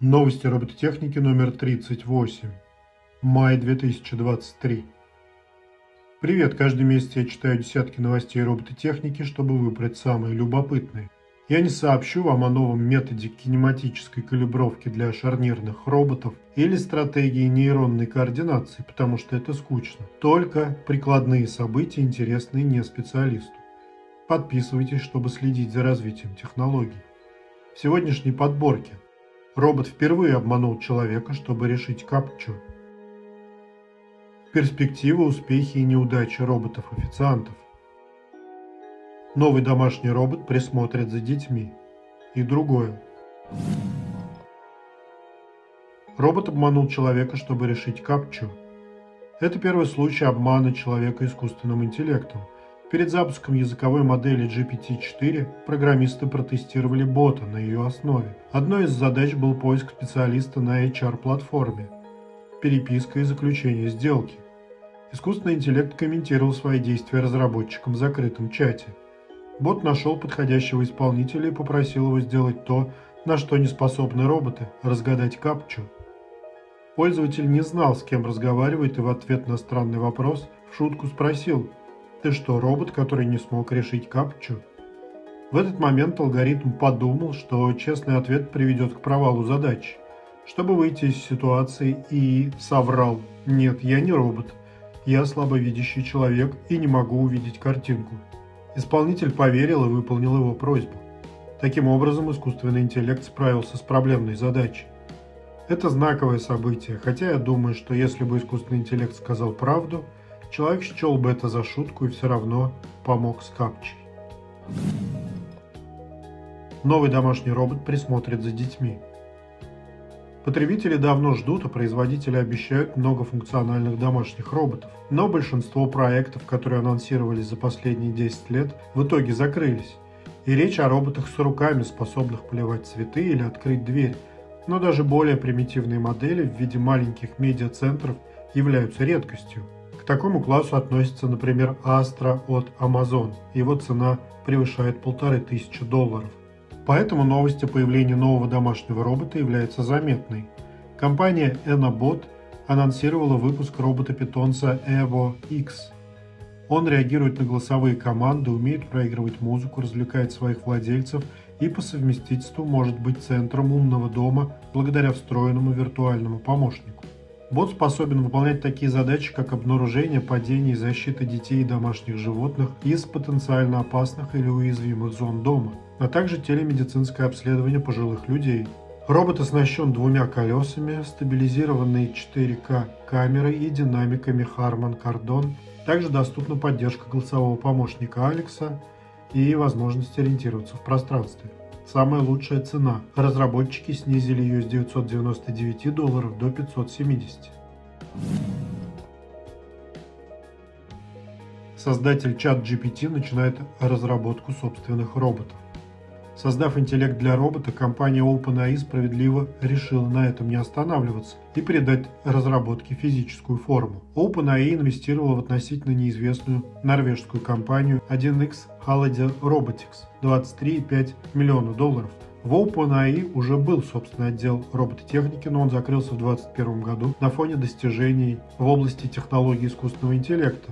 Новости робототехники номер 38. Май 2023. Привет! Каждый месяц я читаю десятки новостей робототехники, чтобы выбрать самые любопытные. Я не сообщу вам о новом методе кинематической калибровки для шарнирных роботов или стратегии нейронной координации, потому что это скучно. Только прикладные события, интересные не специалисту. Подписывайтесь, чтобы следить за развитием технологий. В сегодняшней подборке – Робот впервые обманул человека, чтобы решить капчу. Перспективы, успехи и неудачи роботов-официантов. Новый домашний робот присмотрит за детьми. И другое. Робот обманул человека, чтобы решить капчу. Это первый случай обмана человека искусственным интеллектом – Перед запуском языковой модели GPT-4 программисты протестировали бота на ее основе. Одной из задач был поиск специалиста на HR-платформе, переписка и заключение сделки. Искусственный интеллект комментировал свои действия разработчикам в закрытом чате. Бот нашел подходящего исполнителя и попросил его сделать то, на что не способны роботы – разгадать капчу. Пользователь не знал, с кем разговаривает, и в ответ на странный вопрос в шутку спросил – ты что, робот, который не смог решить капчу? В этот момент алгоритм подумал, что честный ответ приведет к провалу задачи. Чтобы выйти из ситуации, и соврал. Нет, я не робот. Я слабовидящий человек и не могу увидеть картинку. Исполнитель поверил и выполнил его просьбу. Таким образом, искусственный интеллект справился с проблемной задачей. Это знаковое событие, хотя я думаю, что если бы искусственный интеллект сказал правду – Человек счел бы это за шутку и все равно помог с капчей. Новый домашний робот присмотрит за детьми. Потребители давно ждут, а производители обещают многофункциональных домашних роботов. Но большинство проектов, которые анонсировались за последние 10 лет, в итоге закрылись. И речь о роботах с руками, способных поливать цветы или открыть дверь. Но даже более примитивные модели в виде маленьких медиацентров являются редкостью. Такому классу относится, например, Astra от Amazon. Его цена превышает полторы тысячи долларов. Поэтому новость о появлении нового домашнего робота является заметной. Компания Enabot анонсировала выпуск робота-питомца Evo X. Он реагирует на голосовые команды, умеет проигрывать музыку, развлекает своих владельцев и по совместительству может быть центром умного дома благодаря встроенному виртуальному помощнику. Бот способен выполнять такие задачи, как обнаружение, падение и защита детей и домашних животных из потенциально опасных или уязвимых зон дома, а также телемедицинское обследование пожилых людей. Робот оснащен двумя колесами, стабилизированной 4К камерой и динамиками Harman Kardon. Также доступна поддержка голосового помощника Алекса и возможность ориентироваться в пространстве. Самая лучшая цена. Разработчики снизили ее с 999 долларов до 570. Создатель чат GPT начинает разработку собственных роботов. Создав интеллект для робота, компания OpenAI справедливо решила на этом не останавливаться и придать разработке физическую форму. OpenAI инвестировала в относительно неизвестную норвежскую компанию 1X Holiday Robotics 23,5 миллиона долларов. В OpenAI уже был собственный отдел робототехники, но он закрылся в 2021 году на фоне достижений в области технологий искусственного интеллекта,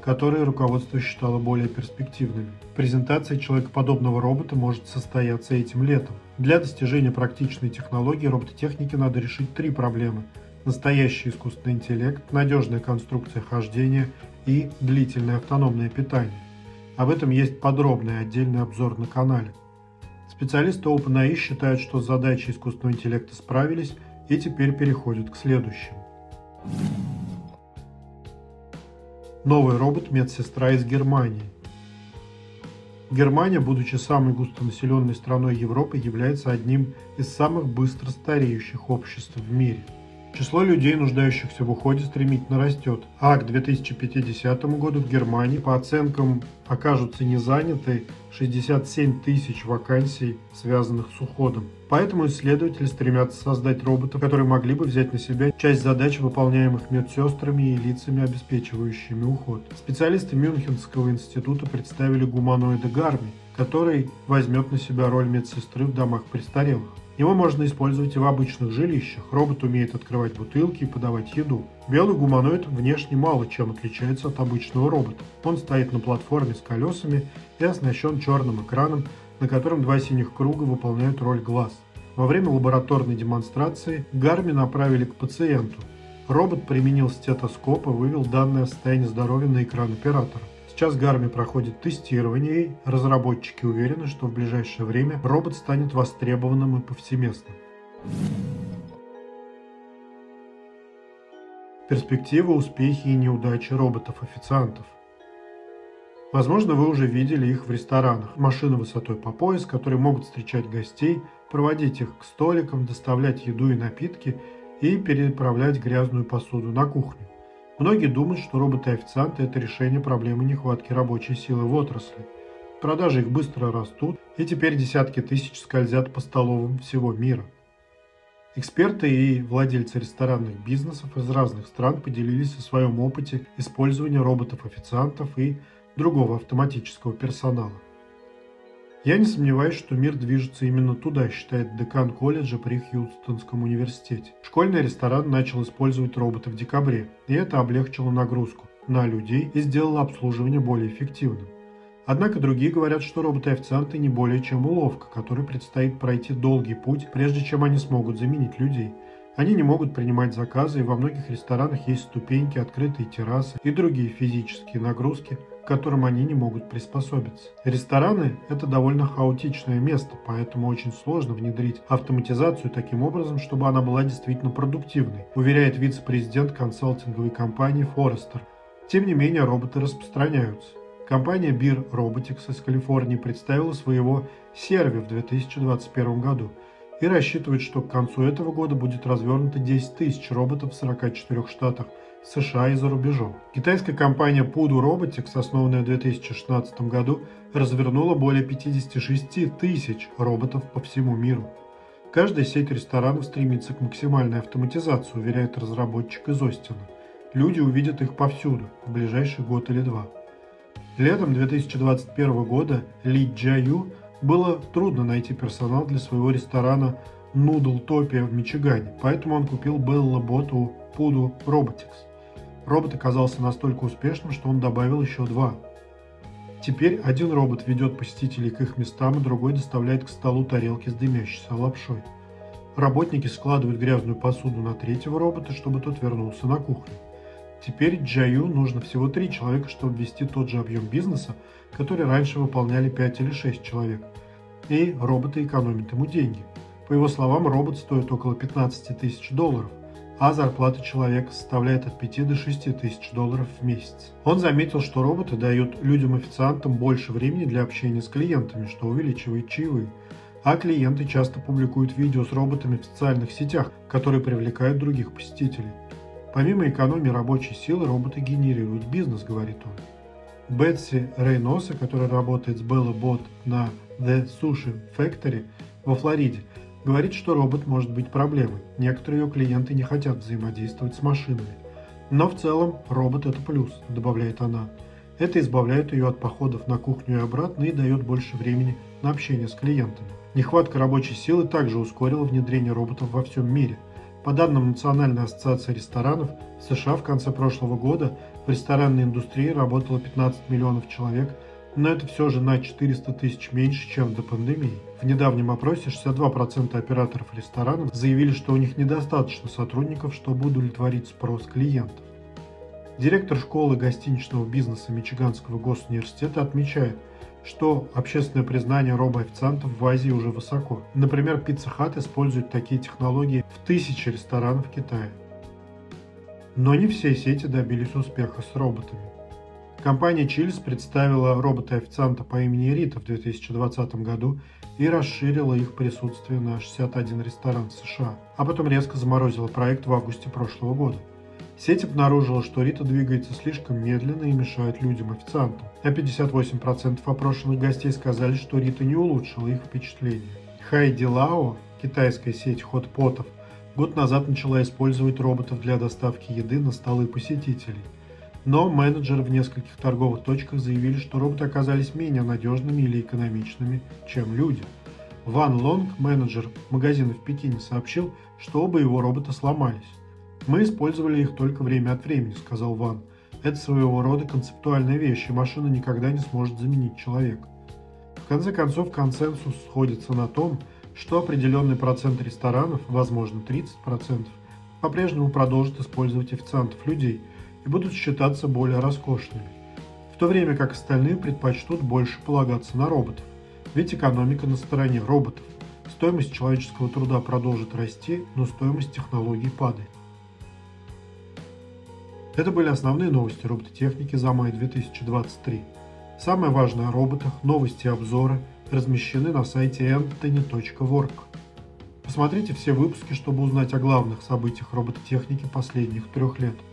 которые руководство считало более перспективными. Презентация человекоподобного робота может состояться этим летом. Для достижения практичной технологии робототехники надо решить три проблемы. Настоящий искусственный интеллект, надежная конструкция хождения и длительное автономное питание. Об этом есть подробный отдельный обзор на канале. Специалисты OpenAI считают, что с задачей искусственного интеллекта справились и теперь переходят к следующему. Новый робот-медсестра из Германии. Германия, будучи самой густонаселенной страной Европы, является одним из самых быстро стареющих обществ в мире – Число людей, нуждающихся в уходе, стремительно растет, а к 2050 году в Германии, по оценкам, окажутся не заняты 67 тысяч вакансий, связанных с уходом. Поэтому исследователи стремятся создать роботов, которые могли бы взять на себя часть задач, выполняемых медсестрами и лицами, обеспечивающими уход. Специалисты Мюнхенского института представили гуманоида Гарми, который возьмет на себя роль медсестры в домах престарелых. Его можно использовать и в обычных жилищах. Робот умеет открывать бутылки и подавать еду. Белый гуманоид внешне мало чем отличается от обычного робота. Он стоит на платформе с колесами и оснащен черным экраном, на котором два синих круга выполняют роль глаз. Во время лабораторной демонстрации Гарми направили к пациенту. Робот применил стетоскоп и вывел данные о состоянии здоровья на экран оператора. Сейчас Гарми проходит тестирование, и разработчики уверены, что в ближайшее время робот станет востребованным и повсеместным. Перспективы, успехи и неудачи роботов-официантов. Возможно, вы уже видели их в ресторанах. Машины высотой по пояс, которые могут встречать гостей, проводить их к столикам, доставлять еду и напитки и переправлять грязную посуду на кухню. Многие думают, что роботы-официанты – это решение проблемы нехватки рабочей силы в отрасли. Продажи их быстро растут, и теперь десятки тысяч скользят по столовым всего мира. Эксперты и владельцы ресторанных бизнесов из разных стран поделились о своем опыте использования роботов-официантов и другого автоматического персонала. Я не сомневаюсь, что мир движется именно туда, считает декан колледжа при Хьюстонском университете. Школьный ресторан начал использовать роботы в декабре, и это облегчило нагрузку на людей и сделало обслуживание более эффективным. Однако другие говорят, что роботы-официанты не более чем уловка, которой предстоит пройти долгий путь, прежде чем они смогут заменить людей. Они не могут принимать заказы, и во многих ресторанах есть ступеньки, открытые террасы и другие физические нагрузки – которым они не могут приспособиться. Рестораны – это довольно хаотичное место, поэтому очень сложно внедрить автоматизацию таким образом, чтобы она была действительно продуктивной, уверяет вице-президент консалтинговой компании Forrester. Тем не менее, роботы распространяются. Компания Beer Robotics из Калифорнии представила своего серви в 2021 году и рассчитывает, что к концу этого года будет развернуто 10 тысяч роботов в 44 штатах – США и за рубежом. Китайская компания Pudu Robotics, основанная в 2016 году, развернула более 56 тысяч роботов по всему миру. Каждая сеть ресторанов стремится к максимальной автоматизации, уверяет разработчик из Остина. Люди увидят их повсюду в ближайший год или два. Летом 2021 года Ли Джаю было трудно найти персонал для своего ресторана Noodle Topia в Мичигане, поэтому он купил Bella Bot у Pudu Robotics. Робот оказался настолько успешным, что он добавил еще два. Теперь один робот ведет посетителей к их местам, и другой доставляет к столу тарелки с дымящейся лапшой. Работники складывают грязную посуду на третьего робота, чтобы тот вернулся на кухню. Теперь Джаю нужно всего три человека, чтобы ввести тот же объем бизнеса, который раньше выполняли 5 или 6 человек. И роботы экономят ему деньги. По его словам, робот стоит около 15 тысяч долларов – а зарплата человека составляет от 5 до 6 тысяч долларов в месяц. Он заметил, что роботы дают людям-официантам больше времени для общения с клиентами, что увеличивает чаевые. А клиенты часто публикуют видео с роботами в социальных сетях, которые привлекают других посетителей. Помимо экономии рабочей силы, роботы генерируют бизнес, говорит он. Бетси Рейноса, которая работает с Bella Bot на The Sushi Factory во Флориде, Говорит, что робот может быть проблемой. Некоторые ее клиенты не хотят взаимодействовать с машинами. Но в целом робот это плюс, добавляет она. Это избавляет ее от походов на кухню и обратно и дает больше времени на общение с клиентами. Нехватка рабочей силы также ускорила внедрение роботов во всем мире. По данным Национальной ассоциации ресторанов, в США в конце прошлого года в ресторанной индустрии работало 15 миллионов человек – но это все же на 400 тысяч меньше, чем до пандемии. В недавнем опросе 62% операторов ресторанов заявили, что у них недостаточно сотрудников, чтобы удовлетворить спрос клиентов. Директор школы гостиничного бизнеса Мичиганского госуниверситета отмечает, что общественное признание робоофициантов в Азии уже высоко. Например, Pizza Hut использует такие технологии в тысячи ресторанов Китая. Но не все сети добились успеха с роботами. Компания Chili's представила робота-официанта по имени Рита в 2020 году и расширила их присутствие на 61 ресторан в США, а потом резко заморозила проект в августе прошлого года. Сеть обнаружила, что Рита двигается слишком медленно и мешает людям-официантам, а 58% опрошенных гостей сказали, что Рита не улучшила их впечатление. Хайди Лао, китайская сеть хот-потов, год назад начала использовать роботов для доставки еды на столы посетителей. Но менеджеры в нескольких торговых точках заявили, что роботы оказались менее надежными или экономичными, чем люди. Ван Лонг, менеджер магазина в Пекине, сообщил, что оба его робота сломались. «Мы использовали их только время от времени», — сказал Ван. «Это своего рода концептуальная вещь, и машина никогда не сможет заменить человека». В конце концов, консенсус сходится на том, что определенный процент ресторанов, возможно 30%, по-прежнему продолжат использовать официантов людей и будут считаться более роскошными, в то время как остальные предпочтут больше полагаться на роботов. Ведь экономика на стороне роботов. Стоимость человеческого труда продолжит расти, но стоимость технологий падает. Это были основные новости робототехники за май 2023. Самое важное о роботах, новости и обзоры размещены на сайте anthony.org. Посмотрите все выпуски, чтобы узнать о главных событиях робототехники последних трех лет –